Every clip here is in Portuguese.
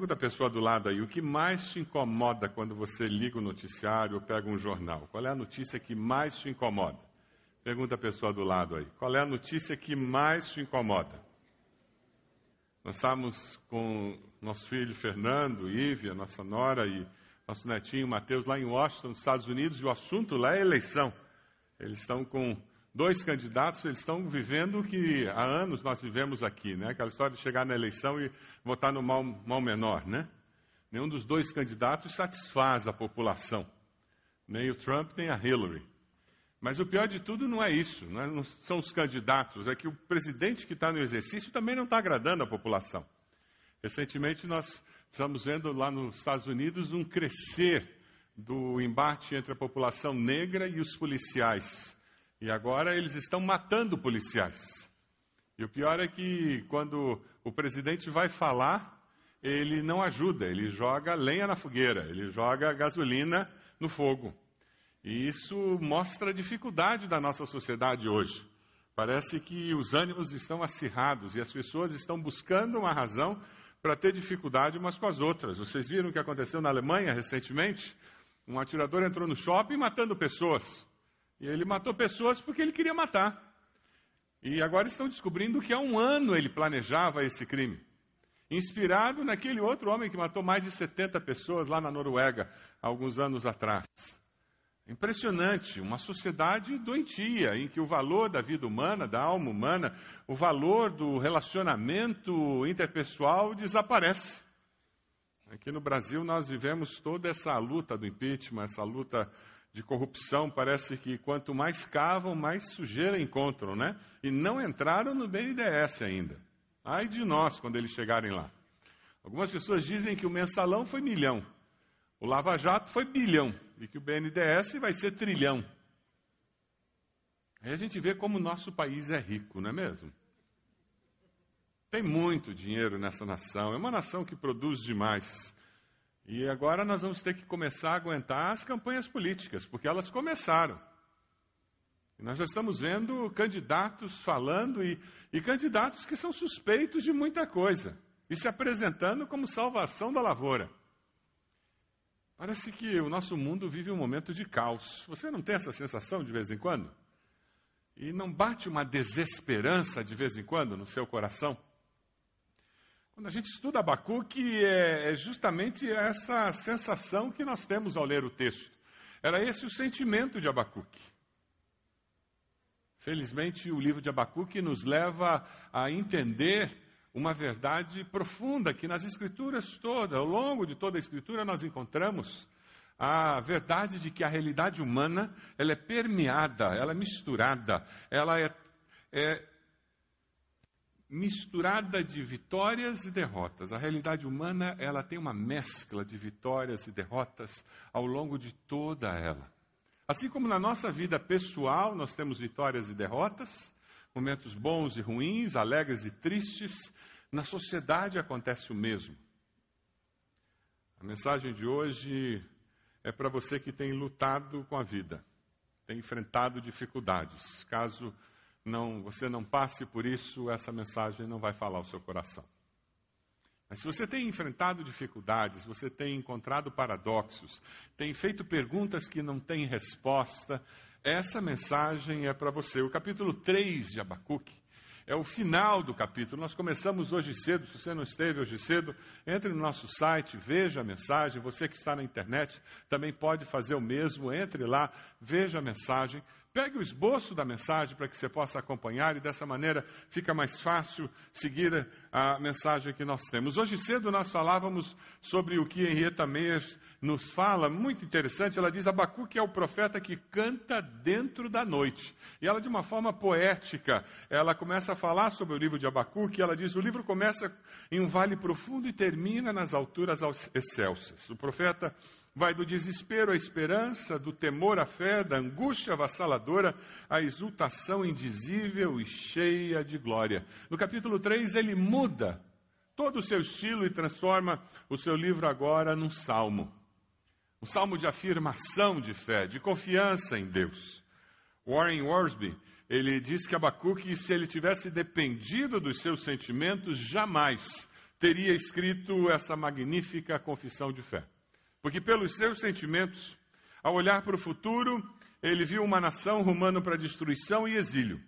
Pergunta a pessoa do lado aí, o que mais te incomoda quando você liga o noticiário ou pega um jornal? Qual é a notícia que mais te incomoda? Pergunta a pessoa do lado aí, qual é a notícia que mais te incomoda? Nós estávamos com nosso filho Fernando, Ivy, a nossa nora e nosso netinho Mateus lá em Washington, nos Estados Unidos, e o assunto lá é eleição. Eles estão com dois candidatos, eles estão vivendo o que há anos nós vivemos aqui, né? Aquela história de chegar na eleição e votar no mal, mal menor, né? Nenhum dos dois candidatos satisfaz a população, nem o Trump nem a Hillary. Mas o pior de tudo não é isso, não, é, não são os candidatos, é que o presidente que está no exercício também não está agradando a população. Recentemente nós estamos vendo lá nos Estados Unidos um crescer do embate entre a população negra e os policiais. E agora eles estão matando policiais. E o pior é que quando o presidente vai falar, ele não ajuda, ele joga lenha na fogueira, ele joga gasolina no fogo. E isso mostra a dificuldade da nossa sociedade hoje. Parece que os ânimos estão acirrados e as pessoas estão buscando uma razão para ter dificuldade umas com as outras. Vocês viram o que aconteceu na Alemanha recentemente? Um atirador entrou no shopping matando pessoas. E ele matou pessoas porque ele queria matar. E agora estão descobrindo que há um ano ele planejava esse crime. Inspirado naquele outro homem que matou mais de 70 pessoas lá na Noruega, alguns anos atrás. Impressionante, uma sociedade doentia, em que o valor da vida humana, da alma humana, o valor do relacionamento interpessoal desaparece. Aqui no Brasil nós vivemos toda essa luta do impeachment, essa luta de corrupção, parece que quanto mais cavam, mais sujeira encontram, né? E não entraram no BNDES ainda. Ai de nós quando eles chegarem lá. Algumas pessoas dizem que o mensalão foi milhão, o Lava Jato foi bilhão e que o BNDES vai ser trilhão. Aí a gente vê como o nosso país é rico, não é mesmo? Tem muito dinheiro nessa nação, é uma nação que produz demais. E agora nós vamos ter que começar a aguentar as campanhas políticas, porque elas começaram. E nós já estamos vendo candidatos falando e, e candidatos que são suspeitos de muita coisa e se apresentando como salvação da lavoura. Parece que o nosso mundo vive um momento de caos. Você não tem essa sensação de vez em quando? E não bate uma desesperança de vez em quando no seu coração? Quando a gente estuda Abacuque, é, é justamente essa sensação que nós temos ao ler o texto. Era esse o sentimento de Abacuque. Felizmente, o livro de Abacuque nos leva a entender uma verdade profunda que nas Escrituras todas, ao longo de toda a Escritura, nós encontramos a verdade de que a realidade humana ela é permeada, ela é misturada, ela é, é misturada de vitórias e derrotas. A realidade humana, ela tem uma mescla de vitórias e derrotas ao longo de toda ela. Assim como na nossa vida pessoal nós temos vitórias e derrotas, momentos bons e ruins, alegres e tristes, na sociedade acontece o mesmo. A mensagem de hoje é para você que tem lutado com a vida, tem enfrentado dificuldades. Caso não, você não passe por isso, essa mensagem não vai falar ao seu coração. Mas se você tem enfrentado dificuldades, você tem encontrado paradoxos, tem feito perguntas que não têm resposta, essa mensagem é para você. O capítulo 3 de Abacuque é o final do capítulo. Nós começamos hoje cedo. Se você não esteve hoje cedo, entre no nosso site, veja a mensagem. Você que está na internet também pode fazer o mesmo. Entre lá, veja a mensagem. Pegue o esboço da mensagem para que você possa acompanhar e dessa maneira fica mais fácil seguir a mensagem que nós temos. Hoje cedo nós falávamos sobre o que Henrietta Meyers nos fala, muito interessante. Ela diz: Abacuque é o profeta que canta dentro da noite. E ela, de uma forma poética, ela começa a falar sobre o livro de Abacuque. Ela diz: o livro começa em um vale profundo e termina nas alturas excelsas. O profeta Vai do desespero à esperança, do temor à fé, da angústia avassaladora à exultação indizível e cheia de glória. No capítulo 3, ele muda todo o seu estilo e transforma o seu livro agora num salmo. Um salmo de afirmação de fé, de confiança em Deus. Warren Worsby, ele diz que Abacuque, se ele tivesse dependido dos seus sentimentos, jamais teria escrito essa magnífica confissão de fé. Porque, pelos seus sentimentos, ao olhar para o futuro, ele viu uma nação rumando para destruição e exílio.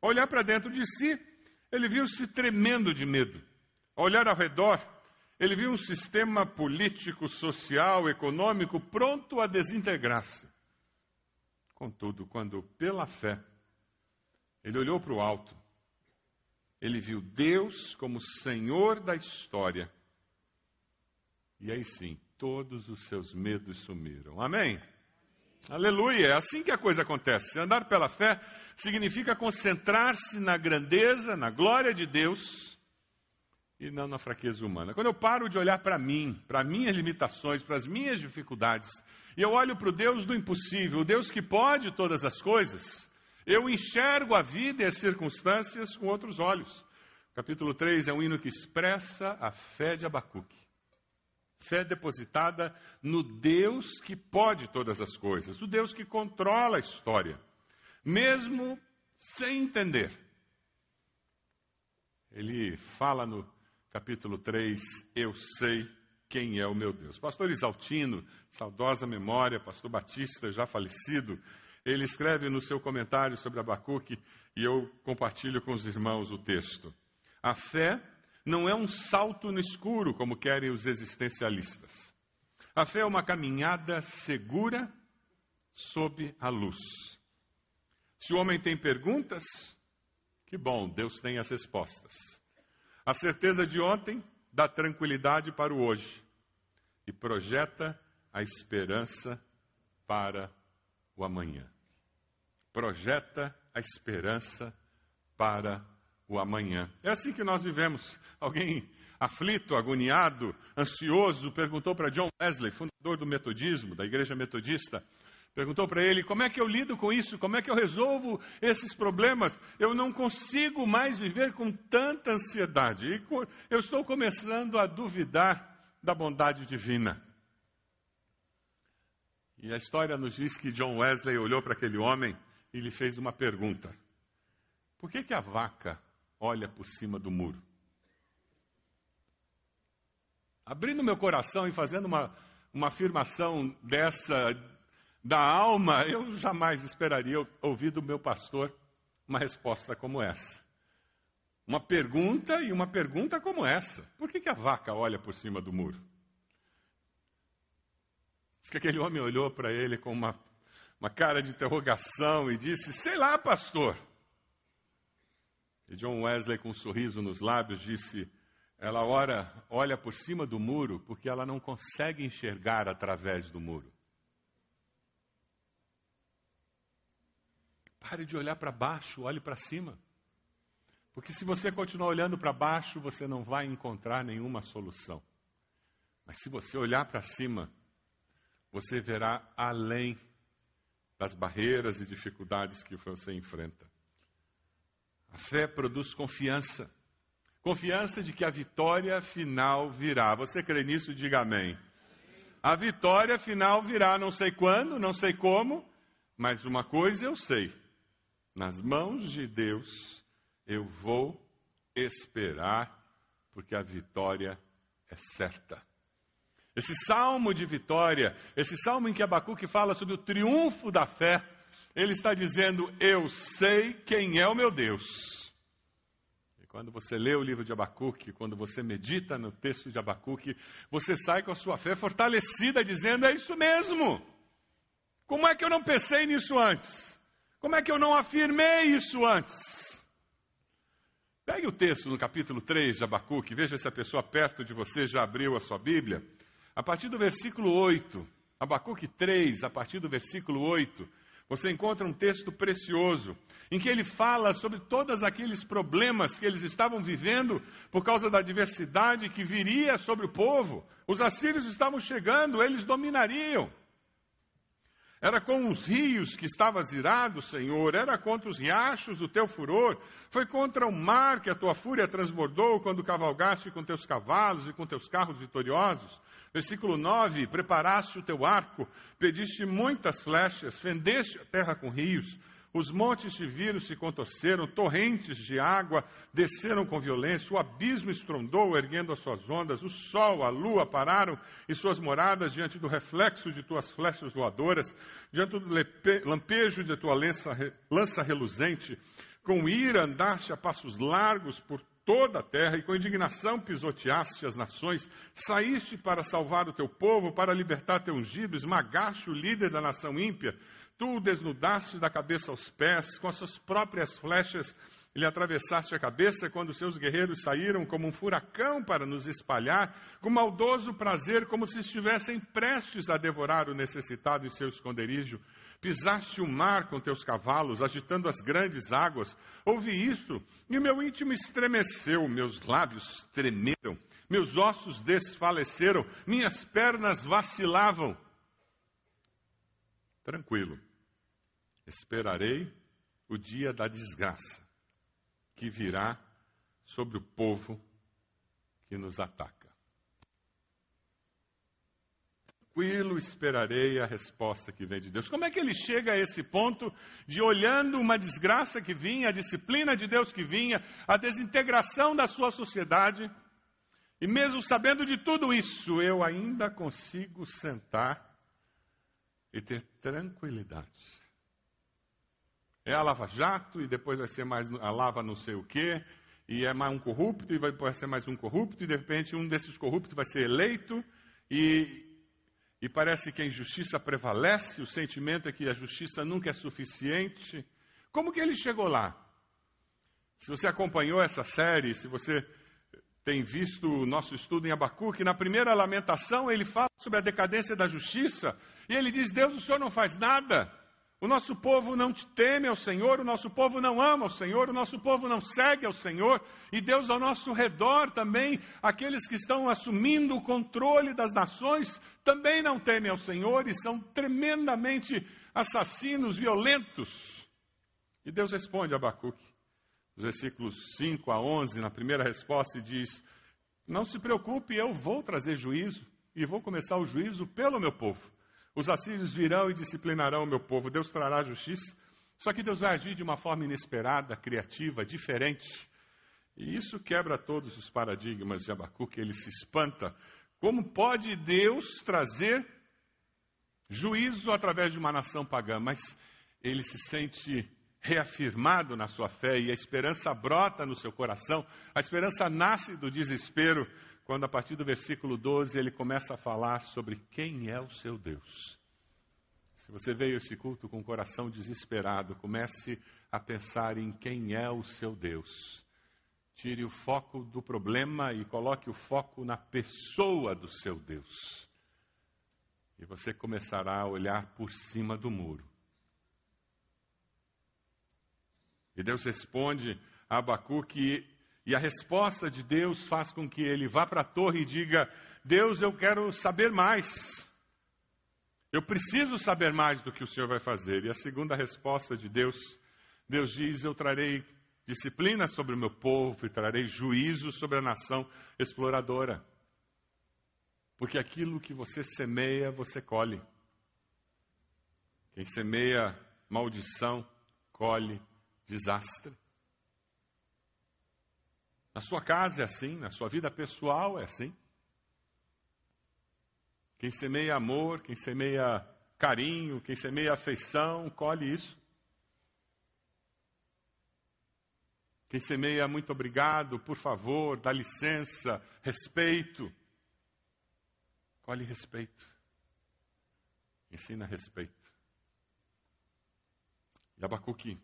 Ao olhar para dentro de si, ele viu-se tremendo de medo. Ao olhar ao redor, ele viu um sistema político, social, econômico pronto a desintegrar-se. Contudo, quando pela fé ele olhou para o alto, ele viu Deus como Senhor da história. E aí sim, todos os seus medos sumiram. Amém? Aleluia! É assim que a coisa acontece. Andar pela fé significa concentrar-se na grandeza, na glória de Deus e não na fraqueza humana. Quando eu paro de olhar para mim, para minhas limitações, para as minhas dificuldades, e eu olho para o Deus do impossível, o Deus que pode todas as coisas, eu enxergo a vida e as circunstâncias com outros olhos. Capítulo 3 é um hino que expressa a fé de Abacuque. Fé depositada no Deus que pode todas as coisas, o Deus que controla a história, mesmo sem entender. Ele fala no capítulo 3, Eu sei quem é o meu Deus. Pastor Isaltino, saudosa memória, pastor Batista, já falecido, ele escreve no seu comentário sobre Abacuque, e eu compartilho com os irmãos o texto. A fé não é um salto no escuro, como querem os existencialistas. A fé é uma caminhada segura sob a luz. Se o homem tem perguntas, que bom, Deus tem as respostas. A certeza de ontem dá tranquilidade para o hoje e projeta a esperança para o amanhã. Projeta a esperança para o amanhã. É assim que nós vivemos. Alguém aflito, agoniado, ansioso, perguntou para John Wesley, fundador do metodismo, da igreja metodista, Perguntou para ele: como é que eu lido com isso? Como é que eu resolvo esses problemas? Eu não consigo mais viver com tanta ansiedade. E eu estou começando a duvidar da bondade divina. E a história nos diz que John Wesley olhou para aquele homem e lhe fez uma pergunta: Por que, que a vaca olha por cima do muro? Abrindo meu coração e fazendo uma, uma afirmação dessa da alma, eu jamais esperaria ouvir do meu pastor uma resposta como essa. Uma pergunta e uma pergunta como essa. Por que, que a vaca olha por cima do muro? Diz que aquele homem olhou para ele com uma, uma cara de interrogação e disse: Sei lá, pastor. E John Wesley, com um sorriso nos lábios, disse: Ela ora, olha por cima do muro porque ela não consegue enxergar através do muro. Pare de olhar para baixo, olhe para cima. Porque se você continuar olhando para baixo, você não vai encontrar nenhuma solução. Mas se você olhar para cima, você verá além das barreiras e dificuldades que você enfrenta. A fé produz confiança. Confiança de que a vitória final virá. Você crê nisso? Diga amém. A vitória final virá, não sei quando, não sei como, mas uma coisa eu sei nas mãos de Deus, eu vou esperar, porque a vitória é certa. Esse salmo de vitória, esse salmo em que Abacuque fala sobre o triunfo da fé, ele está dizendo: Eu sei quem é o meu Deus. Quando você lê o livro de Abacuque, quando você medita no texto de Abacuque, você sai com a sua fé fortalecida, dizendo: É isso mesmo. Como é que eu não pensei nisso antes? Como é que eu não afirmei isso antes? Pegue o texto no capítulo 3 de Abacuque, veja se a pessoa perto de você já abriu a sua Bíblia. A partir do versículo 8, Abacuque 3, a partir do versículo 8, você encontra um texto precioso em que ele fala sobre todos aqueles problemas que eles estavam vivendo por causa da adversidade que viria sobre o povo. Os assírios estavam chegando, eles dominariam. Era com os rios que estavas irado, Senhor, era contra os riachos o teu furor, foi contra o mar que a tua fúria transbordou quando cavalgaste com teus cavalos e com teus carros vitoriosos. Versículo 9: Preparaste o teu arco, pediste muitas flechas, fendeste a terra com rios, Os montes se viram, se contorceram, torrentes de água desceram com violência, o abismo estrondou, erguendo as suas ondas, o sol, a lua pararam e suas moradas diante do reflexo de tuas flechas voadoras, diante do lampejo de tua lança, lança reluzente. Com ira andaste a passos largos por toda a terra e com indignação pisoteaste as nações, saíste para salvar o teu povo, para libertar teu ungido, esmagaste o líder da nação ímpia, Tu o desnudaste da cabeça aos pés, com as suas próprias flechas lhe atravessaste a cabeça quando seus guerreiros saíram como um furacão para nos espalhar, com maldoso prazer, como se estivessem prestes a devorar o necessitado em seu esconderijo. Pisaste o mar com teus cavalos, agitando as grandes águas. Ouvi isso e meu íntimo estremeceu, meus lábios tremeram, meus ossos desfaleceram, minhas pernas vacilavam tranquilo. Esperarei o dia da desgraça que virá sobre o povo que nos ataca. Tranquilo esperarei a resposta que vem de Deus. Como é que ele chega a esse ponto de olhando uma desgraça que vinha, a disciplina de Deus que vinha, a desintegração da sua sociedade? E mesmo sabendo de tudo isso, eu ainda consigo sentar e ter tranquilidade. É a lava-jato e depois vai ser mais a lava não sei o quê, e é mais um corrupto e vai ser mais um corrupto, e de repente um desses corruptos vai ser eleito, e, e parece que a injustiça prevalece, o sentimento é que a justiça nunca é suficiente. Como que ele chegou lá? Se você acompanhou essa série, se você tem visto o nosso estudo em Abacuque, na primeira lamentação ele fala sobre a decadência da justiça, e ele diz: Deus, o Senhor não faz nada. O nosso povo não te teme ao Senhor, o nosso povo não ama ao Senhor, o nosso povo não segue ao Senhor, e Deus ao nosso redor também, aqueles que estão assumindo o controle das nações, também não temem ao Senhor e são tremendamente assassinos, violentos. E Deus responde a Abacuque, nos versículos 5 a 11, na primeira resposta, e diz: Não se preocupe, eu vou trazer juízo, e vou começar o juízo pelo meu povo. Os assírios virão e disciplinarão o meu povo. Deus trará justiça. Só que Deus vai agir de uma forma inesperada, criativa, diferente. E isso quebra todos os paradigmas de Abacuque. Ele se espanta. Como pode Deus trazer juízo através de uma nação pagã? Mas ele se sente reafirmado na sua fé e a esperança brota no seu coração. A esperança nasce do desespero quando a partir do versículo 12 ele começa a falar sobre quem é o seu Deus. Se você veio esse culto com o coração desesperado, comece a pensar em quem é o seu Deus. Tire o foco do problema e coloque o foco na pessoa do seu Deus. E você começará a olhar por cima do muro. E Deus responde a Abacuque e a resposta de Deus faz com que ele vá para a torre e diga: Deus, eu quero saber mais. Eu preciso saber mais do que o Senhor vai fazer. E a segunda resposta de Deus, Deus diz: Eu trarei disciplina sobre o meu povo e trarei juízo sobre a nação exploradora. Porque aquilo que você semeia, você colhe. Quem semeia maldição, colhe desastre. Na sua casa é assim, na sua vida pessoal é assim. Quem semeia amor, quem semeia carinho, quem semeia afeição, colhe isso. Quem semeia muito obrigado, por favor, dá licença, respeito, colhe respeito. Ensina respeito. E Abacuque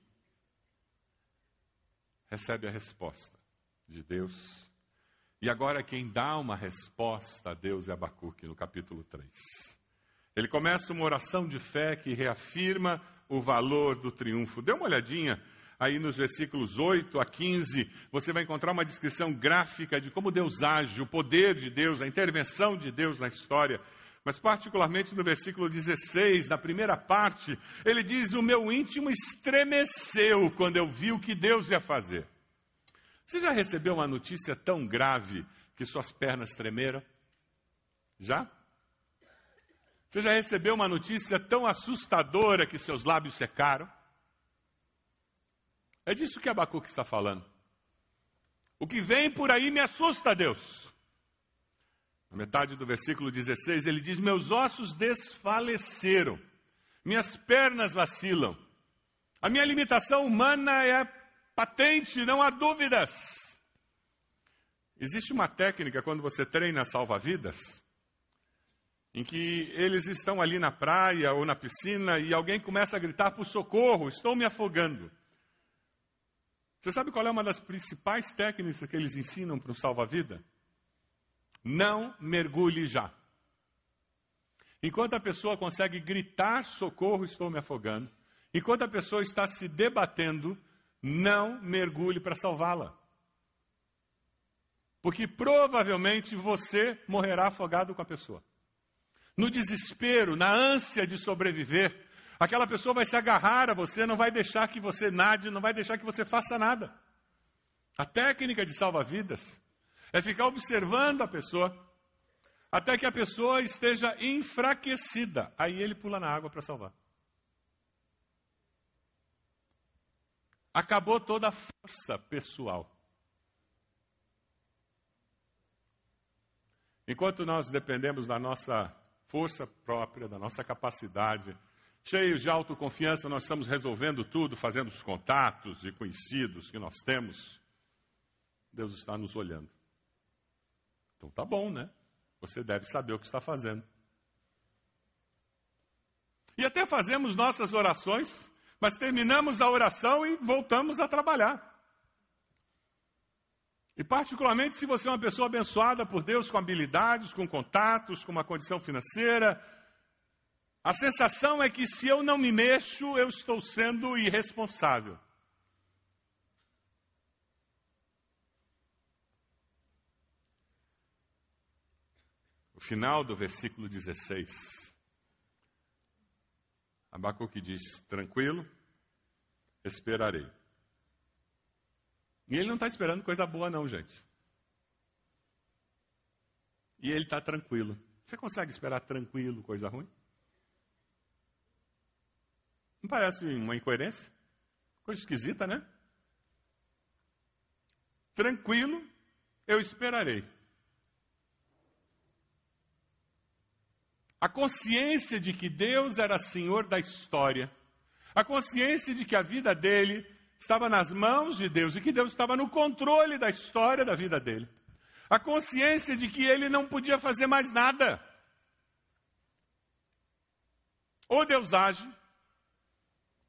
recebe a resposta de Deus. E agora quem dá uma resposta a Deus é Abacuque, no capítulo 3. Ele começa uma oração de fé que reafirma o valor do triunfo. Dê uma olhadinha aí nos versículos 8 a 15, você vai encontrar uma descrição gráfica de como Deus age, o poder de Deus, a intervenção de Deus na história. Mas, particularmente no versículo 16, na primeira parte, ele diz: O meu íntimo estremeceu quando eu vi o que Deus ia fazer. Você já recebeu uma notícia tão grave que suas pernas tremeram? Já? Você já recebeu uma notícia tão assustadora que seus lábios secaram? É disso que Abacuque está falando. O que vem por aí me assusta, Deus. Na metade do versículo 16, ele diz: Meus ossos desfaleceram, minhas pernas vacilam. A minha limitação humana é patente, não há dúvidas. Existe uma técnica quando você treina salva-vidas, em que eles estão ali na praia ou na piscina e alguém começa a gritar por socorro, estou me afogando. Você sabe qual é uma das principais técnicas que eles ensinam para um salva-vida? Não mergulhe já. Enquanto a pessoa consegue gritar socorro, estou me afogando, enquanto a pessoa está se debatendo, não mergulhe para salvá-la. Porque provavelmente você morrerá afogado com a pessoa. No desespero, na ânsia de sobreviver, aquela pessoa vai se agarrar a você, não vai deixar que você nade, não vai deixar que você faça nada. A técnica de salva-vidas é ficar observando a pessoa até que a pessoa esteja enfraquecida. Aí ele pula na água para salvar. Acabou toda a força pessoal. Enquanto nós dependemos da nossa força própria, da nossa capacidade, cheios de autoconfiança, nós estamos resolvendo tudo, fazendo os contatos e conhecidos que nós temos. Deus está nos olhando. Então tá bom, né? Você deve saber o que está fazendo. E até fazemos nossas orações, mas terminamos a oração e voltamos a trabalhar. E particularmente se você é uma pessoa abençoada por Deus com habilidades, com contatos, com uma condição financeira, a sensação é que se eu não me mexo, eu estou sendo irresponsável. O final do versículo 16. Abacuque diz: Tranquilo, esperarei. E ele não está esperando coisa boa, não, gente. E ele está tranquilo. Você consegue esperar tranquilo coisa ruim? Não parece uma incoerência? Coisa esquisita, né? Tranquilo, eu esperarei. A consciência de que Deus era Senhor da história, a consciência de que a vida dele estava nas mãos de Deus e que Deus estava no controle da história da vida dele, a consciência de que ele não podia fazer mais nada. Ou Deus age,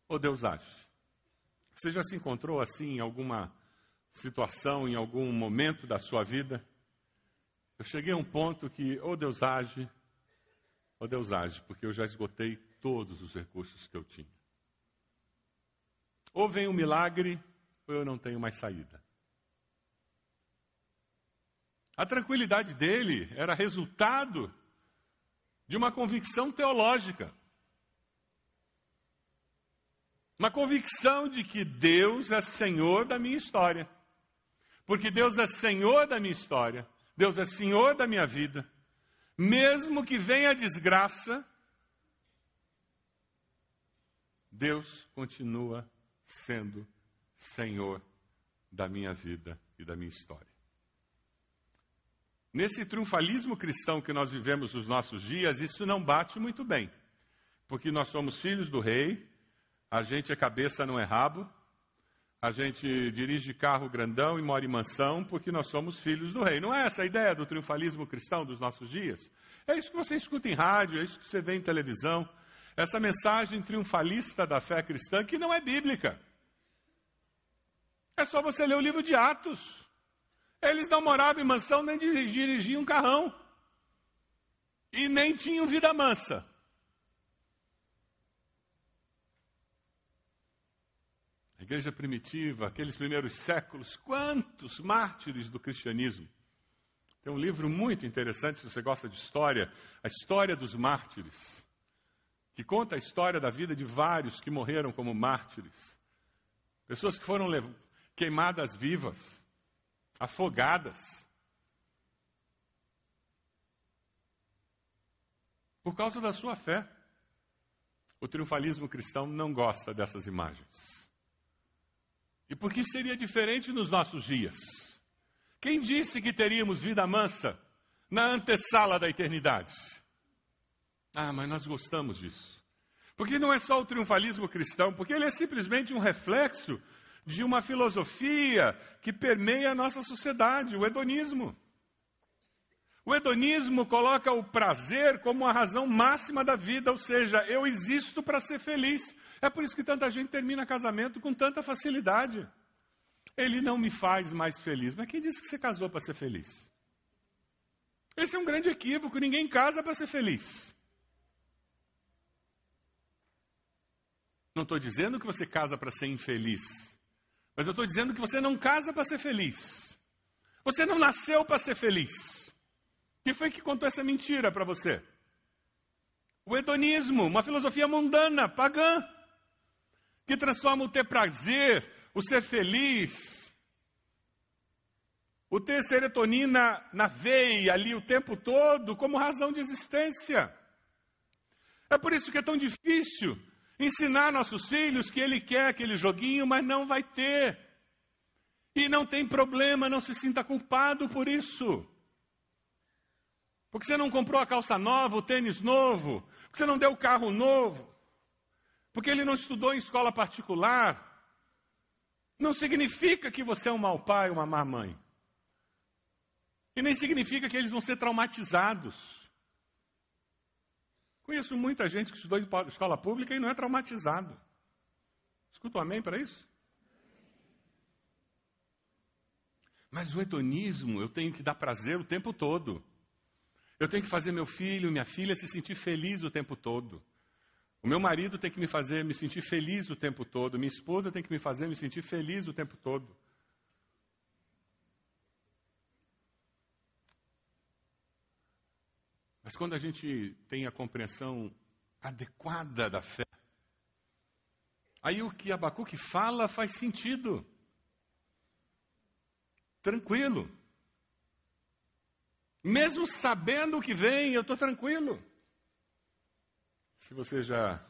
ou Deus age. Você já se encontrou assim em alguma situação, em algum momento da sua vida? Eu cheguei a um ponto que ou Deus age, Ó oh, Deus, age, porque eu já esgotei todos os recursos que eu tinha. Ou vem um milagre, ou eu não tenho mais saída. A tranquilidade dele era resultado de uma convicção teológica. Uma convicção de que Deus é Senhor da minha história. Porque Deus é Senhor da minha história. Deus é Senhor da minha vida mesmo que venha a desgraça, Deus continua sendo Senhor da minha vida e da minha história. Nesse triunfalismo cristão que nós vivemos nos nossos dias, isso não bate muito bem, porque nós somos filhos do rei, a gente é cabeça, não é rabo, a gente dirige carro grandão e mora em mansão porque nós somos filhos do rei. Não é essa a ideia do triunfalismo cristão dos nossos dias? É isso que você escuta em rádio, é isso que você vê em televisão. Essa mensagem triunfalista da fé cristã que não é bíblica. É só você ler o livro de Atos. Eles não moravam em mansão nem dirigiam um carrão. E nem tinham vida mansa. Igreja primitiva, aqueles primeiros séculos, quantos mártires do cristianismo. Tem um livro muito interessante, se você gosta de história, A História dos Mártires, que conta a história da vida de vários que morreram como mártires. Pessoas que foram queimadas vivas, afogadas. Por causa da sua fé. O triunfalismo cristão não gosta dessas imagens. E por que seria diferente nos nossos dias? Quem disse que teríamos vida mansa na antessala da eternidade? Ah, mas nós gostamos disso. Porque não é só o triunfalismo cristão, porque ele é simplesmente um reflexo de uma filosofia que permeia a nossa sociedade, o hedonismo. O hedonismo coloca o prazer como a razão máxima da vida, ou seja, eu existo para ser feliz. É por isso que tanta gente termina casamento com tanta facilidade. Ele não me faz mais feliz. Mas quem disse que você casou para ser feliz? Esse é um grande equívoco. Ninguém casa para ser feliz. Não estou dizendo que você casa para ser infeliz. Mas eu estou dizendo que você não casa para ser feliz. Você não nasceu para ser feliz. Quem foi que contou essa mentira para você? O hedonismo, uma filosofia mundana, pagã, que transforma o ter prazer, o ser feliz, o ter serotonina na veia ali o tempo todo como razão de existência. É por isso que é tão difícil ensinar nossos filhos que ele quer aquele joguinho, mas não vai ter. E não tem problema, não se sinta culpado por isso. Porque você não comprou a calça nova, o tênis novo, porque você não deu o carro novo, porque ele não estudou em escola particular, não significa que você é um mau pai, uma má mãe. E nem significa que eles vão ser traumatizados. Conheço muita gente que estudou em escola pública e não é traumatizado. Escuta um amém para isso? Mas o hedonismo, eu tenho que dar prazer o tempo todo. Eu tenho que fazer meu filho, minha filha se sentir feliz o tempo todo. O meu marido tem que me fazer me sentir feliz o tempo todo. Minha esposa tem que me fazer me sentir feliz o tempo todo. Mas quando a gente tem a compreensão adequada da fé, aí o que Abacuque fala faz sentido. Tranquilo. Mesmo sabendo o que vem, eu estou tranquilo. Se você já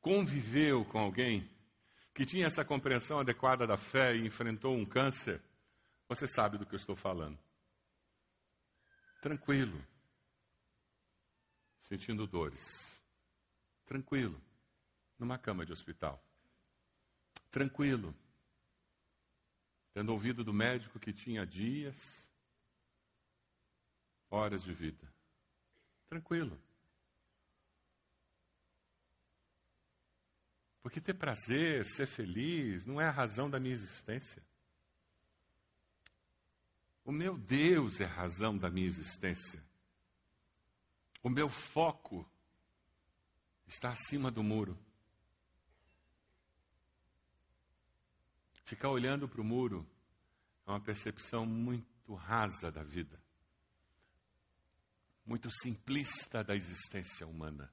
conviveu com alguém que tinha essa compreensão adequada da fé e enfrentou um câncer, você sabe do que eu estou falando. Tranquilo. Sentindo dores. Tranquilo. Numa cama de hospital. Tranquilo. Tendo ouvido do médico que tinha dias horas de vida. Tranquilo. Porque ter prazer, ser feliz, não é a razão da minha existência. O meu Deus é a razão da minha existência. O meu foco está acima do muro. Ficar olhando para o muro é uma percepção muito rasa da vida muito simplista da existência humana.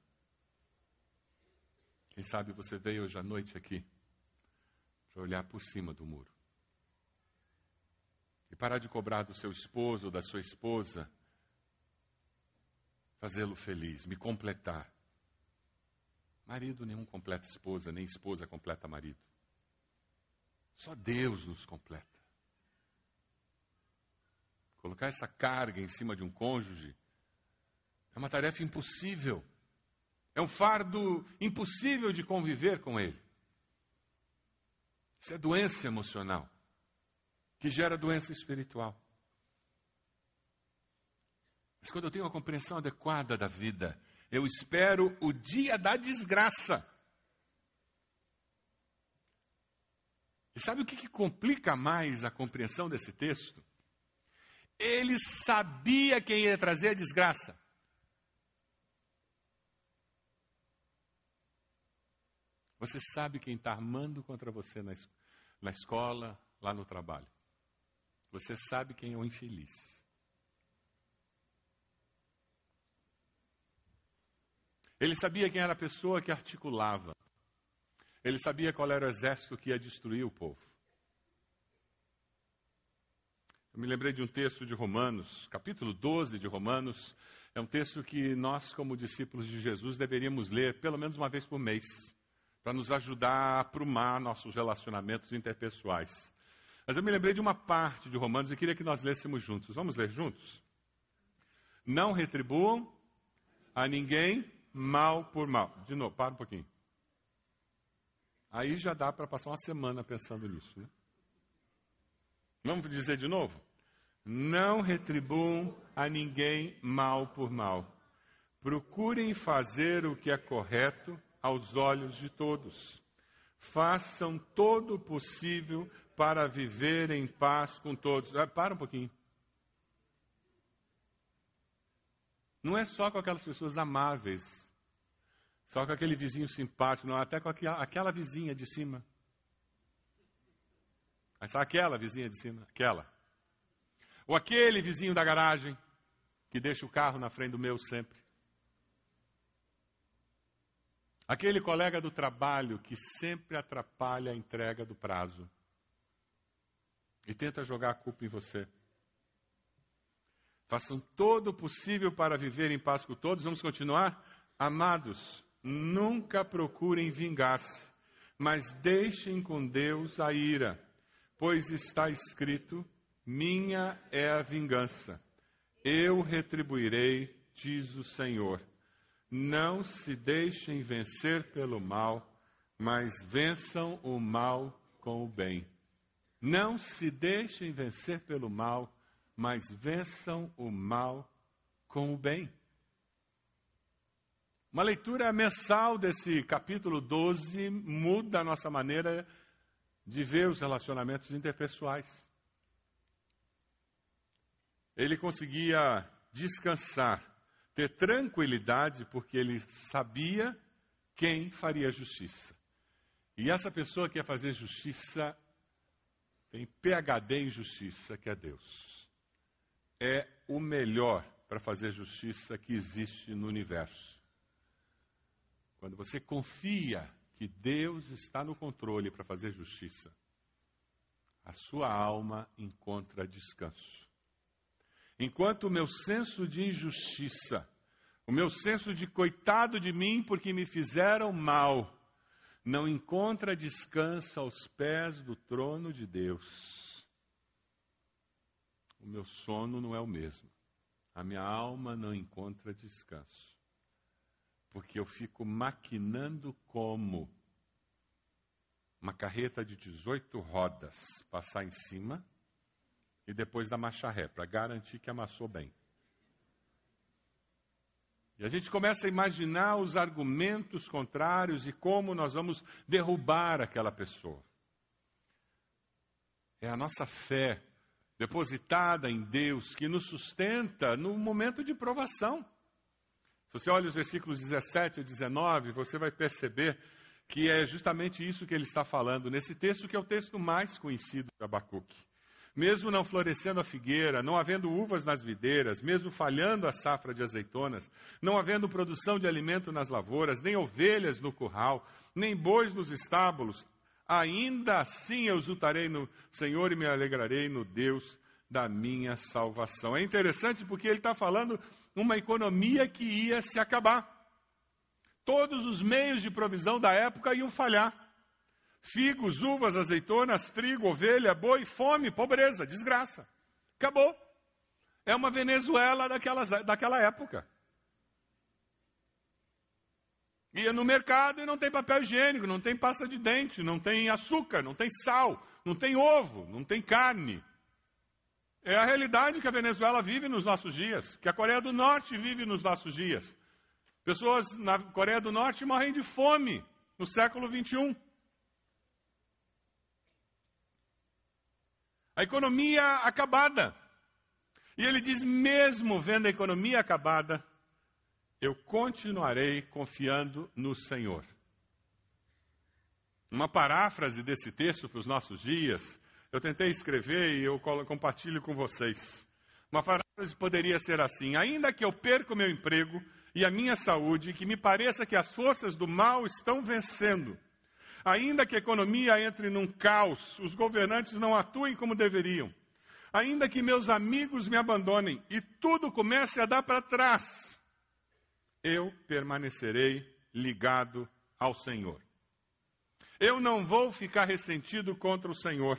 Quem sabe você veio hoje à noite aqui para olhar por cima do muro e parar de cobrar do seu esposo ou da sua esposa, fazê-lo feliz, me completar. Marido nenhum completa esposa, nem esposa completa marido. Só Deus nos completa. Colocar essa carga em cima de um cônjuge é uma tarefa impossível. É um fardo impossível de conviver com ele. Isso é doença emocional, que gera doença espiritual. Mas quando eu tenho uma compreensão adequada da vida, eu espero o dia da desgraça. E sabe o que, que complica mais a compreensão desse texto? Ele sabia quem ia trazer a desgraça. Você sabe quem está armando contra você na, na escola, lá no trabalho. Você sabe quem é o infeliz. Ele sabia quem era a pessoa que articulava. Ele sabia qual era o exército que ia destruir o povo. Eu me lembrei de um texto de Romanos, capítulo 12 de Romanos. É um texto que nós, como discípulos de Jesus, deveríamos ler pelo menos uma vez por mês para nos ajudar a aprumar nossos relacionamentos interpessoais. Mas eu me lembrei de uma parte de Romanos e queria que nós lêssemos juntos. Vamos ler juntos? Não retribuam a ninguém mal por mal. De novo, para um pouquinho. Aí já dá para passar uma semana pensando nisso. Né? Vamos dizer de novo? Não retribuam a ninguém mal por mal. Procurem fazer o que é correto aos olhos de todos. Façam todo o possível para viver em paz com todos. Ah, para um pouquinho. Não é só com aquelas pessoas amáveis, só com aquele vizinho simpático, não, até com aquela, aquela vizinha de cima. Aquela vizinha de cima, aquela. Ou aquele vizinho da garagem que deixa o carro na frente do meu sempre. Aquele colega do trabalho que sempre atrapalha a entrega do prazo e tenta jogar a culpa em você. Façam todo o possível para viver em paz com todos. Vamos continuar? Amados, nunca procurem vingar-se, mas deixem com Deus a ira, pois está escrito: Minha é a vingança, eu retribuirei, diz o Senhor. Não se deixem vencer pelo mal, mas vençam o mal com o bem. Não se deixem vencer pelo mal, mas vençam o mal com o bem. Uma leitura mensal desse capítulo 12 muda a nossa maneira de ver os relacionamentos interpessoais. Ele conseguia descansar, ter tranquilidade, porque ele sabia quem faria justiça. E essa pessoa que ia fazer justiça tem PhD em justiça, que é Deus é o melhor para fazer justiça que existe no universo. Quando você confia que Deus está no controle para fazer justiça, a sua alma encontra descanso. Enquanto o meu senso de injustiça, o meu senso de coitado de mim porque me fizeram mal, não encontra descanso aos pés do trono de Deus o meu sono não é o mesmo. A minha alma não encontra descanso. Porque eu fico maquinando como uma carreta de 18 rodas passar em cima e depois dar marcha ré, para garantir que amassou bem. E a gente começa a imaginar os argumentos contrários e como nós vamos derrubar aquela pessoa. É a nossa fé depositada em Deus, que nos sustenta no momento de provação. Se você olha os versículos 17 a 19, você vai perceber que é justamente isso que ele está falando nesse texto, que é o texto mais conhecido de Abacuque. Mesmo não florescendo a figueira, não havendo uvas nas videiras, mesmo falhando a safra de azeitonas, não havendo produção de alimento nas lavouras, nem ovelhas no curral, nem bois nos estábulos, ainda assim eu exultarei no Senhor e me alegrarei no Deus da minha salvação. É interessante porque ele está falando uma economia que ia se acabar. Todos os meios de provisão da época iam falhar. Figos, uvas, azeitonas, trigo, ovelha, boi, fome, pobreza, desgraça. Acabou. É uma Venezuela daquelas, daquela época. Ia no mercado e não tem papel higiênico, não tem pasta de dente, não tem açúcar, não tem sal, não tem ovo, não tem carne. É a realidade que a Venezuela vive nos nossos dias, que a Coreia do Norte vive nos nossos dias. Pessoas na Coreia do Norte morrem de fome no século 21. A economia acabada. E ele diz: mesmo vendo a economia acabada, eu continuarei confiando no Senhor. Uma paráfrase desse texto para os nossos dias, eu tentei escrever e eu compartilho com vocês. Uma paráfrase poderia ser assim: ainda que eu perca o meu emprego e a minha saúde, que me pareça que as forças do mal estão vencendo, ainda que a economia entre num caos, os governantes não atuem como deveriam, ainda que meus amigos me abandonem e tudo comece a dar para trás, eu permanecerei ligado ao Senhor. Eu não vou ficar ressentido contra o Senhor.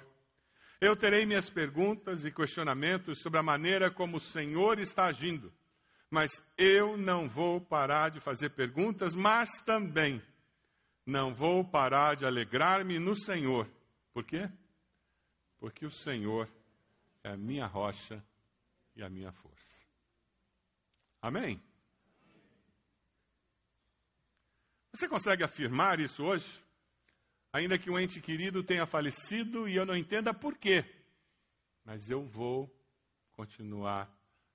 Eu terei minhas perguntas e questionamentos sobre a maneira como o Senhor está agindo. Mas eu não vou parar de fazer perguntas, mas também não vou parar de alegrar-me no Senhor. Por quê? Porque o Senhor é a minha rocha e a minha força. Amém? Você consegue afirmar isso hoje? Ainda que um ente querido tenha falecido e eu não entenda por quê, mas eu vou continuar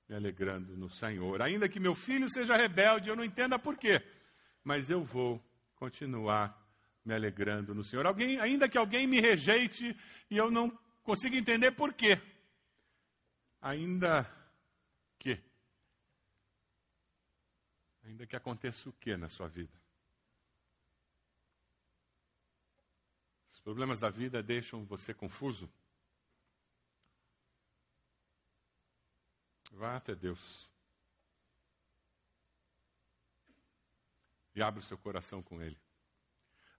me alegrando no Senhor. Ainda que meu filho seja rebelde, eu não entenda por quê, mas eu vou continuar me alegrando no Senhor. Alguém, ainda que alguém me rejeite e eu não consiga entender por quê, ainda que ainda que aconteça o que na sua vida? Os problemas da vida deixam você confuso? Vá até Deus. E abra o seu coração com Ele.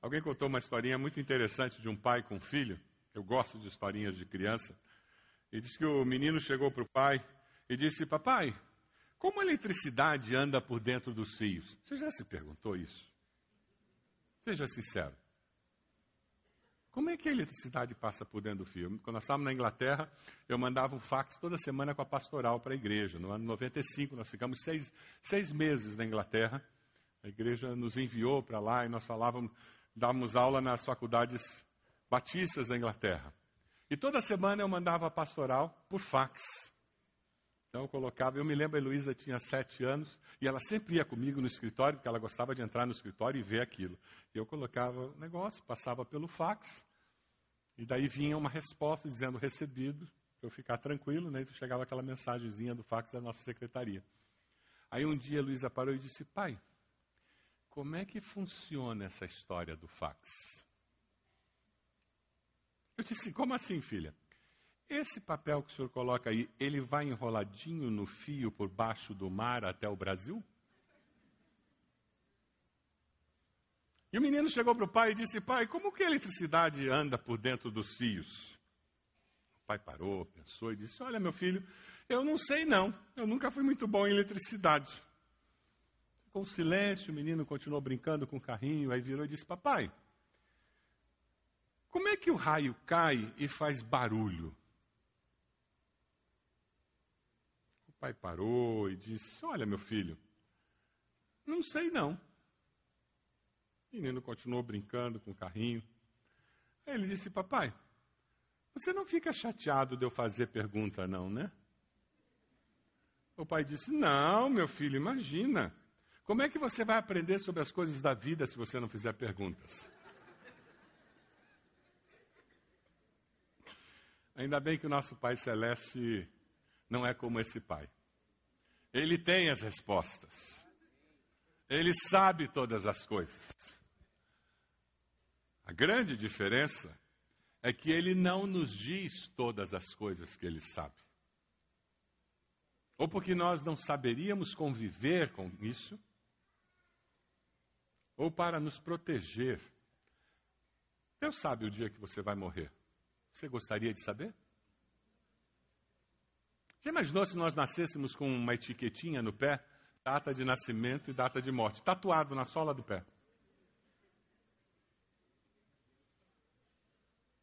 Alguém contou uma historinha muito interessante de um pai com um filho. Eu gosto de historinhas de criança. E disse que o menino chegou para o pai e disse: Papai, como a eletricidade anda por dentro dos fios? Você já se perguntou isso? Seja sincero. Como é que a eletricidade passa por dentro do fio? Quando nós estávamos na Inglaterra, eu mandava um fax toda semana com a pastoral para a igreja. No ano 95, nós ficamos seis, seis meses na Inglaterra. A igreja nos enviou para lá e nós falávamos, dávamos aula nas faculdades batistas da Inglaterra. E toda semana eu mandava a pastoral por fax. Então eu colocava, eu me lembro, a Heloísa tinha sete anos, e ela sempre ia comigo no escritório, porque ela gostava de entrar no escritório e ver aquilo. E eu colocava o negócio, passava pelo fax, e daí vinha uma resposta dizendo recebido, para eu ficar tranquilo, né? E chegava aquela mensagenzinha do fax da nossa secretaria. Aí um dia a Luísa parou e disse, pai, como é que funciona essa história do fax? Eu disse, como assim, filha? Esse papel que o senhor coloca aí, ele vai enroladinho no fio por baixo do mar até o Brasil? E o menino chegou para o pai e disse: Pai, como que a eletricidade anda por dentro dos fios? O pai parou, pensou e disse: Olha, meu filho, eu não sei não. Eu nunca fui muito bom em eletricidade. Com silêncio, o menino continuou brincando com o carrinho, aí virou e disse: Papai, como é que o raio cai e faz barulho? O pai parou e disse: Olha, meu filho, não sei não. O menino continuou brincando com o carrinho. Aí ele disse: Papai, você não fica chateado de eu fazer pergunta, não, né? O pai disse: Não, meu filho, imagina. Como é que você vai aprender sobre as coisas da vida se você não fizer perguntas? Ainda bem que o nosso Pai Celeste não é como esse Pai. Ele tem as respostas. Ele sabe todas as coisas. A grande diferença é que ele não nos diz todas as coisas que ele sabe. Ou porque nós não saberíamos conviver com isso, ou para nos proteger. Deus sabe o dia que você vai morrer. Você gostaria de saber? Já imaginou se nós nascêssemos com uma etiquetinha no pé, data de nascimento e data de morte, tatuado na sola do pé?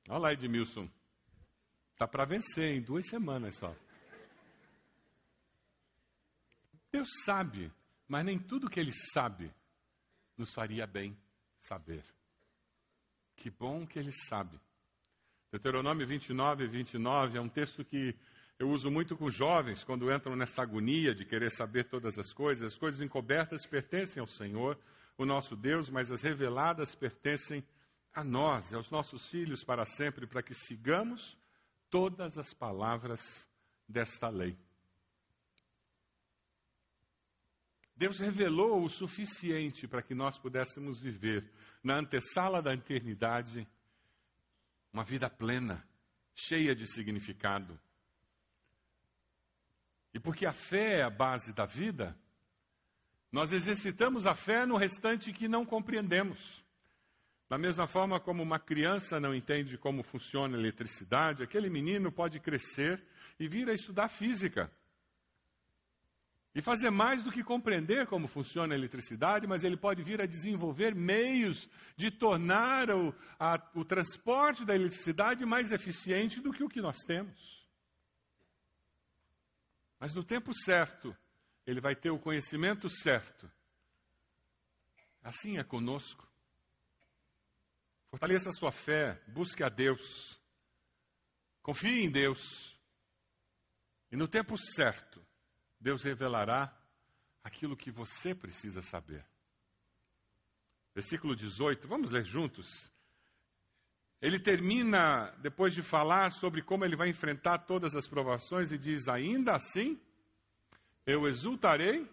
Olha lá, Edmilson. Está para vencer em duas semanas só. Deus sabe, mas nem tudo que Ele sabe nos faria bem saber. Que bom que Ele sabe. Deuteronômio 29, 29 é um texto que eu uso muito com jovens quando entram nessa agonia de querer saber todas as coisas. As coisas encobertas pertencem ao Senhor, o nosso Deus, mas as reveladas pertencem a nós aos nossos filhos para sempre, para que sigamos todas as palavras desta lei. Deus revelou o suficiente para que nós pudéssemos viver na antessala da eternidade uma vida plena, cheia de significado. E porque a fé é a base da vida, nós exercitamos a fé no restante que não compreendemos. Da mesma forma como uma criança não entende como funciona a eletricidade, aquele menino pode crescer e vir a estudar física. E fazer mais do que compreender como funciona a eletricidade, mas ele pode vir a desenvolver meios de tornar o, a, o transporte da eletricidade mais eficiente do que o que nós temos. Mas no tempo certo, ele vai ter o conhecimento certo. Assim é conosco. Fortaleça a sua fé, busque a Deus, confie em Deus, e no tempo certo, Deus revelará aquilo que você precisa saber. Versículo 18, vamos ler juntos. Ele termina, depois de falar sobre como ele vai enfrentar todas as provações, e diz: Ainda assim, eu exultarei.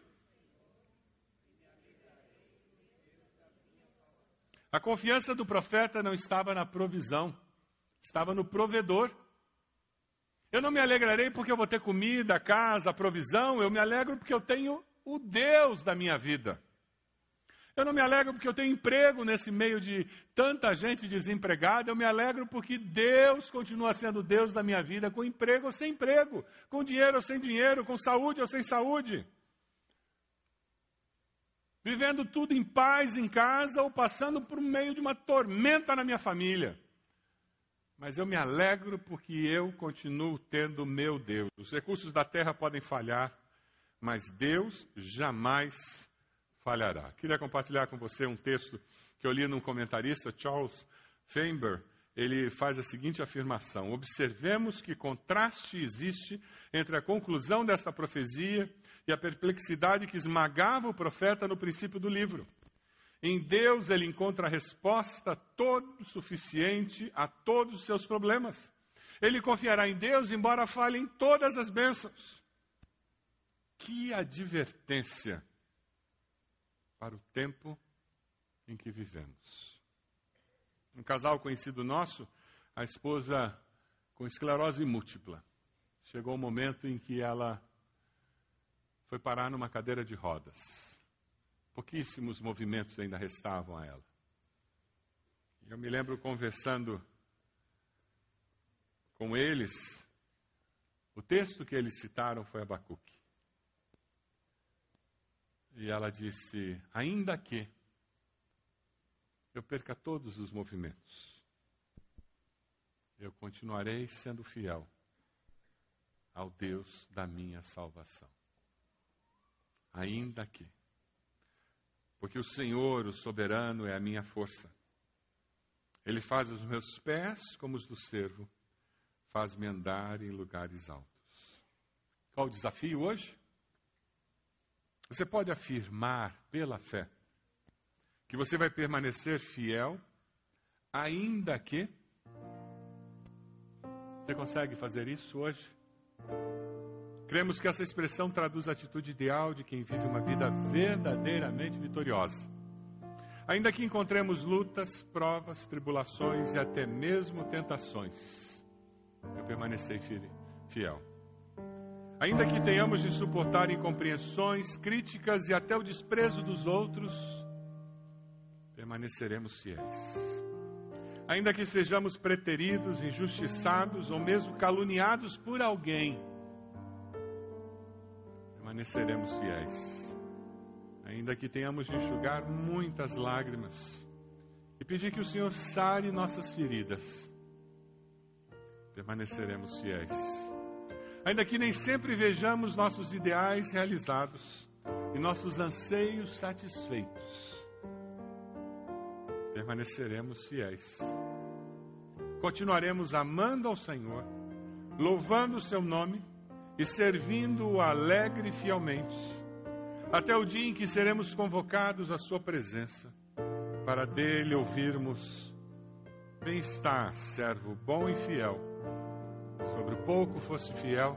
A confiança do profeta não estava na provisão, estava no provedor. Eu não me alegrarei porque eu vou ter comida, casa, provisão, eu me alegro porque eu tenho o Deus da minha vida. Eu não me alegro porque eu tenho emprego nesse meio de tanta gente desempregada, eu me alegro porque Deus continua sendo Deus da minha vida, com emprego ou sem emprego, com dinheiro ou sem dinheiro, com saúde ou sem saúde. Vivendo tudo em paz em casa ou passando por meio de uma tormenta na minha família mas eu me alegro porque eu continuo tendo meu Deus. Os recursos da terra podem falhar, mas Deus jamais falhará. Queria compartilhar com você um texto que eu li num comentarista, Charles Faber. Ele faz a seguinte afirmação: Observemos que contraste existe entre a conclusão desta profecia e a perplexidade que esmagava o profeta no princípio do livro. Em Deus ele encontra a resposta todo suficiente a todos os seus problemas. Ele confiará em Deus, embora falhem todas as bênçãos. Que advertência para o tempo em que vivemos. Um casal conhecido nosso, a esposa com esclerose múltipla. Chegou o um momento em que ela foi parar numa cadeira de rodas. Pouquíssimos movimentos ainda restavam a ela. Eu me lembro conversando com eles, o texto que eles citaram foi Abacuque. E ela disse: Ainda que eu perca todos os movimentos, eu continuarei sendo fiel ao Deus da minha salvação. Ainda que porque o Senhor, o soberano, é a minha força. Ele faz os meus pés como os do servo, faz-me andar em lugares altos. Qual o desafio hoje? Você pode afirmar pela fé que você vai permanecer fiel, ainda que. Você consegue fazer isso hoje? Cremos que essa expressão traduz a atitude ideal de quem vive uma vida verdadeiramente vitoriosa. Ainda que encontremos lutas, provas, tribulações e até mesmo tentações, eu permanecerei fiel. Ainda que tenhamos de suportar incompreensões, críticas e até o desprezo dos outros, permaneceremos fiéis. Ainda que sejamos preteridos, injustiçados ou mesmo caluniados por alguém, permaneceremos fiéis. Ainda que tenhamos de enxugar muitas lágrimas e pedir que o Senhor sare nossas feridas, permaneceremos fiéis. Ainda que nem sempre vejamos nossos ideais realizados e nossos anseios satisfeitos, permaneceremos fiéis. Continuaremos amando ao Senhor, louvando o seu nome e servindo-o alegre e fielmente, até o dia em que seremos convocados à Sua presença, para dele ouvirmos: Bem-estar, servo bom e fiel. Sobre o pouco fosse fiel,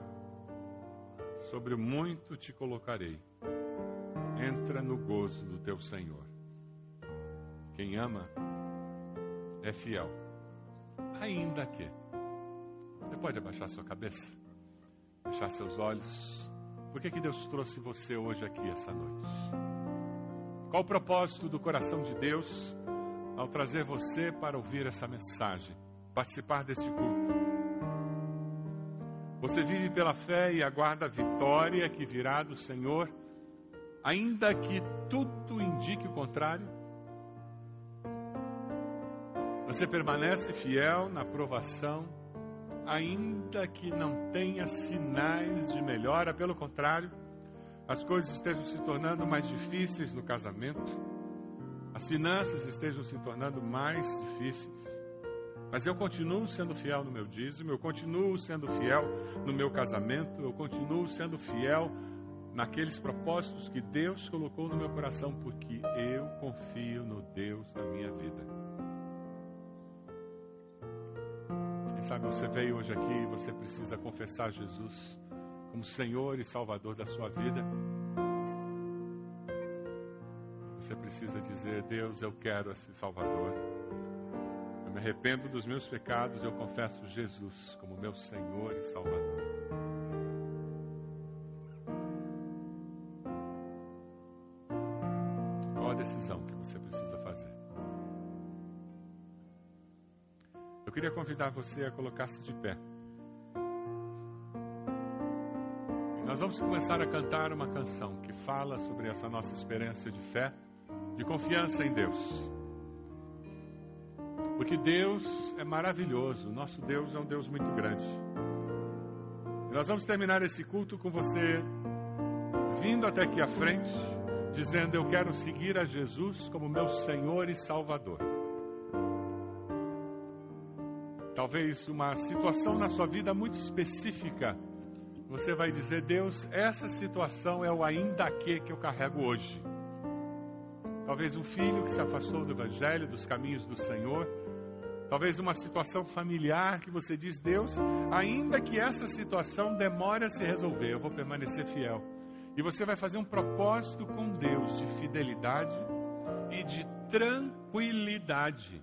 sobre o muito te colocarei. Entra no gozo do teu Senhor. Quem ama é fiel, ainda que. Você pode abaixar sua cabeça? Fechar seus olhos. Por que, que Deus trouxe você hoje aqui essa noite? Qual o propósito do coração de Deus ao trazer você para ouvir essa mensagem, participar deste culto. Você vive pela fé e aguarda a vitória que virá do Senhor, ainda que tudo indique o contrário? Você permanece fiel na provação, ainda que não tenha sinais de melhora, pelo contrário, as coisas estejam se tornando mais difíceis no casamento, as finanças estejam se tornando mais difíceis. Mas eu continuo sendo fiel no meu dízimo, eu continuo sendo fiel no meu casamento, eu continuo sendo fiel naqueles propósitos que Deus colocou no meu coração, porque eu confio no Deus da minha vida. Sabe você veio hoje aqui e você precisa confessar Jesus como Senhor e Salvador da sua vida. Você precisa dizer: Deus, eu quero esse Salvador. Eu me arrependo dos meus pecados, eu confesso Jesus como meu Senhor e Salvador. Convidar você a colocar-se de pé. Nós vamos começar a cantar uma canção que fala sobre essa nossa experiência de fé, de confiança em Deus. Porque Deus é maravilhoso, nosso Deus é um Deus muito grande. E nós vamos terminar esse culto com você vindo até aqui à frente, dizendo: Eu quero seguir a Jesus como meu Senhor e Salvador. Talvez uma situação na sua vida muito específica você vai dizer: Deus, essa situação é o ainda que que eu carrego hoje. Talvez um filho que se afastou do Evangelho, dos caminhos do Senhor. Talvez uma situação familiar que você diz: Deus, ainda que essa situação demore a se resolver, eu vou permanecer fiel. E você vai fazer um propósito com Deus de fidelidade e de tranquilidade.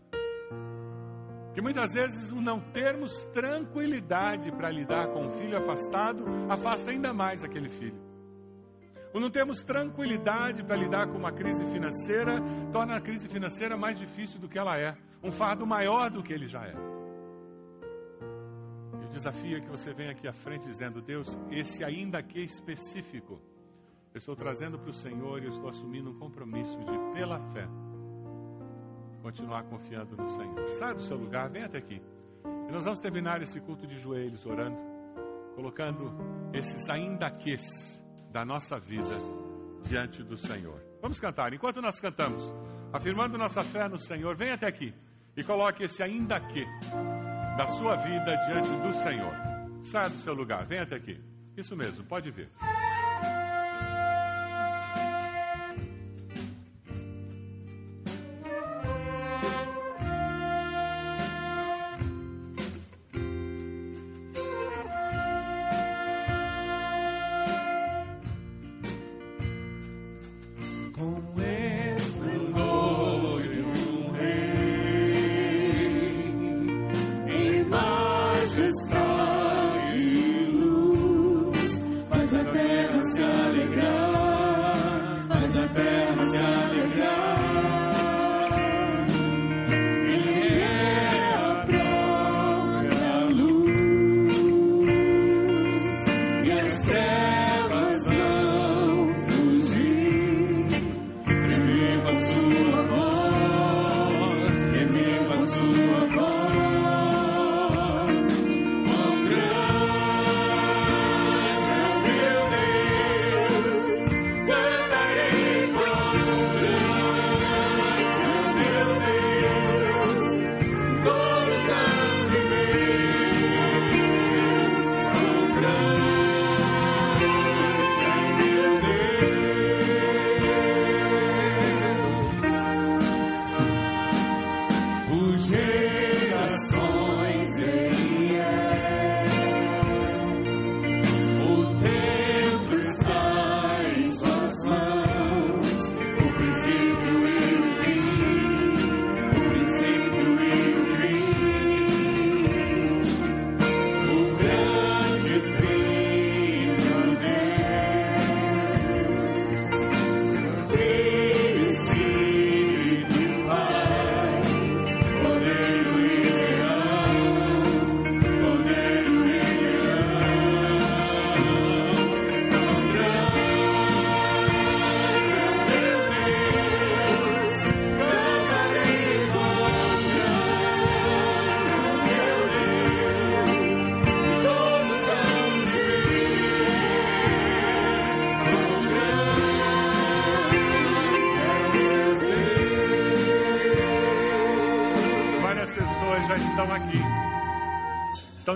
Que muitas vezes o não termos tranquilidade para lidar com o filho afastado afasta ainda mais aquele filho. O não termos tranquilidade para lidar com uma crise financeira torna a crise financeira mais difícil do que ela é, um fardo maior do que ele já é. E o desafio é que você venha aqui à frente dizendo: Deus, esse ainda aqui é específico, eu estou trazendo para o Senhor e eu estou assumindo um compromisso de, pela fé, continuar confiando no Senhor. Sai do seu lugar, vem até aqui. E nós vamos terminar esse culto de joelhos orando, colocando esses ainda ques da nossa vida diante do Senhor. Vamos cantar. Enquanto nós cantamos, afirmando nossa fé no Senhor, vem até aqui e coloque esse ainda que da sua vida diante do Senhor. Saia do seu lugar, vem até aqui. Isso mesmo, pode vir. Majestade e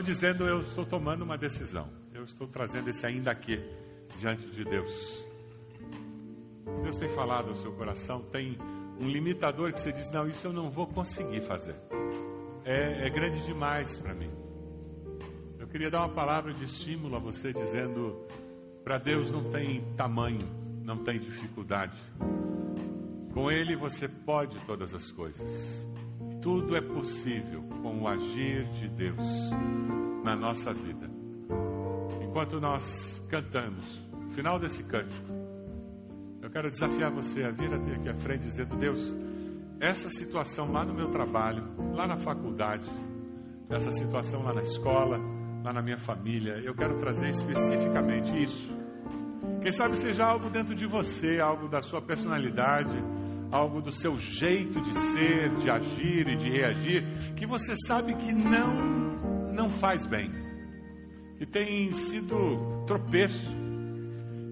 dizendo: Eu estou tomando uma decisão, eu estou trazendo esse ainda aqui diante de Deus. Deus tem falado no seu coração, tem um limitador que você diz: Não, isso eu não vou conseguir fazer, é, é grande demais para mim. Eu queria dar uma palavra de estímulo a você, dizendo: Para Deus não tem tamanho, não tem dificuldade. Com Ele você pode todas as coisas. Tudo é possível com o agir de Deus na nossa vida. Enquanto nós cantamos, no final desse cântico, eu quero desafiar você a vir até aqui à frente dizendo: Deus, essa situação lá no meu trabalho, lá na faculdade, essa situação lá na escola, lá na minha família, eu quero trazer especificamente isso. Quem sabe seja algo dentro de você, algo da sua personalidade, algo do seu jeito de ser, de agir e de reagir, que você sabe que não não faz bem, que tem sido tropeço.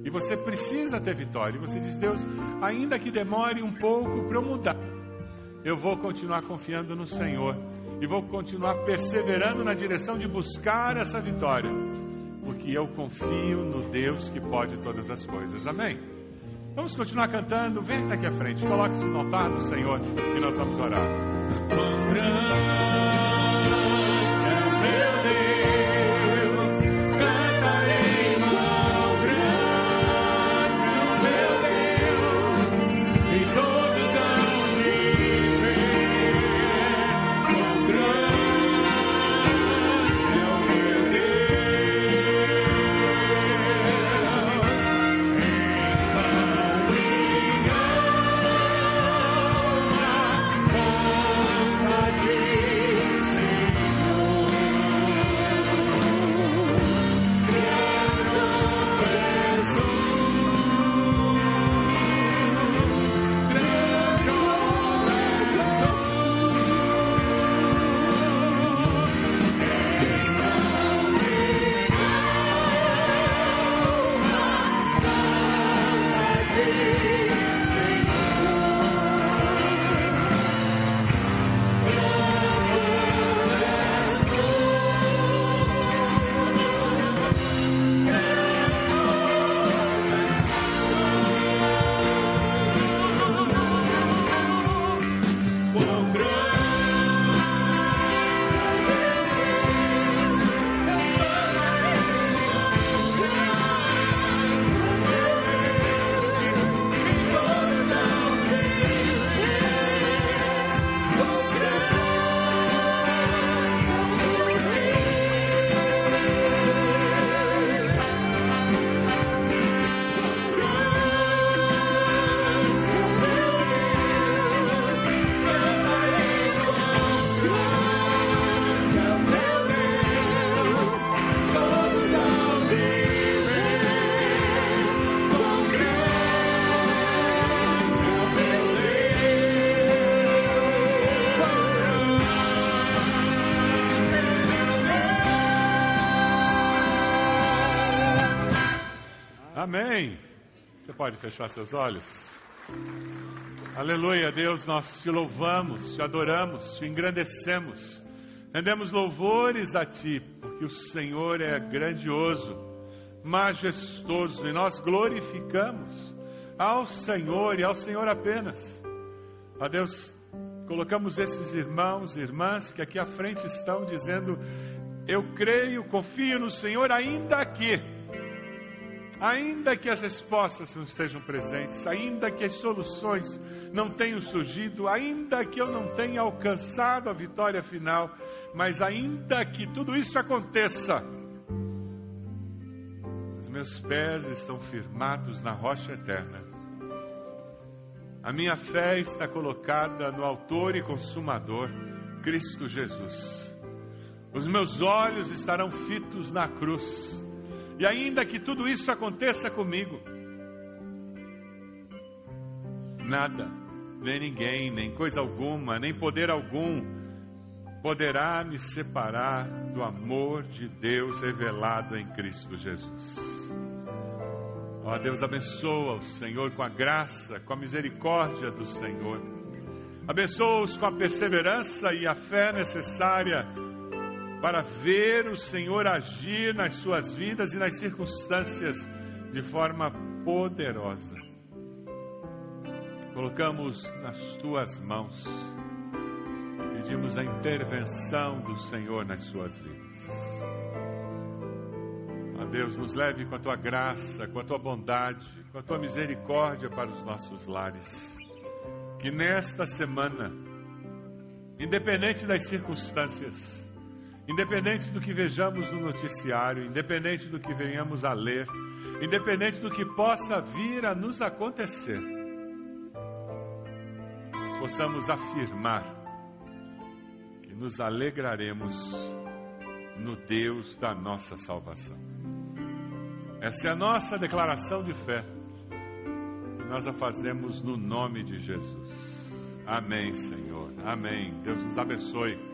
E você precisa ter vitória. E você diz: Deus, ainda que demore um pouco para eu mudar, eu vou continuar confiando no Senhor e vou continuar perseverando na direção de buscar essa vitória, porque eu confio no Deus que pode todas as coisas. Amém? Vamos continuar cantando. Vem aqui à frente, coloque-se no altar do Senhor e nós vamos orar. Amém. Pode fechar seus olhos? Aleluia, Deus, nós te louvamos, te adoramos, te engrandecemos. Rendemos louvores a ti, porque o Senhor é grandioso, majestoso, e nós glorificamos ao Senhor e ao Senhor apenas. A Deus, colocamos esses irmãos e irmãs que aqui à frente estão dizendo: Eu creio, confio no Senhor ainda aqui ainda que as respostas não estejam presentes, ainda que as soluções não tenham surgido, ainda que eu não tenha alcançado a vitória final, mas ainda que tudo isso aconteça, os meus pés estão firmados na rocha eterna. A minha fé está colocada no Autor e Consumador, Cristo Jesus. Os meus olhos estarão fitos na cruz e ainda que tudo isso aconteça comigo, nada, nem ninguém, nem coisa alguma, nem poder algum poderá me separar do amor de Deus revelado em Cristo Jesus. Ó Deus, abençoa o Senhor com a graça, com a misericórdia do Senhor. Abençoa-os com a perseverança e a fé necessária para ver o Senhor agir nas suas vidas e nas circunstâncias de forma poderosa. Colocamos nas tuas mãos, pedimos a intervenção do Senhor nas suas vidas. Ó Deus, nos leve com a tua graça, com a tua bondade, com a tua misericórdia para os nossos lares. Que nesta semana, independente das circunstâncias, independente do que vejamos no noticiário, independente do que venhamos a ler, independente do que possa vir a nos acontecer, nós possamos afirmar que nos alegraremos no Deus da nossa salvação. Essa é a nossa declaração de fé. E nós a fazemos no nome de Jesus. Amém, Senhor. Amém. Deus nos abençoe.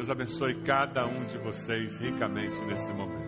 Deus abençoe cada um de vocês ricamente nesse momento.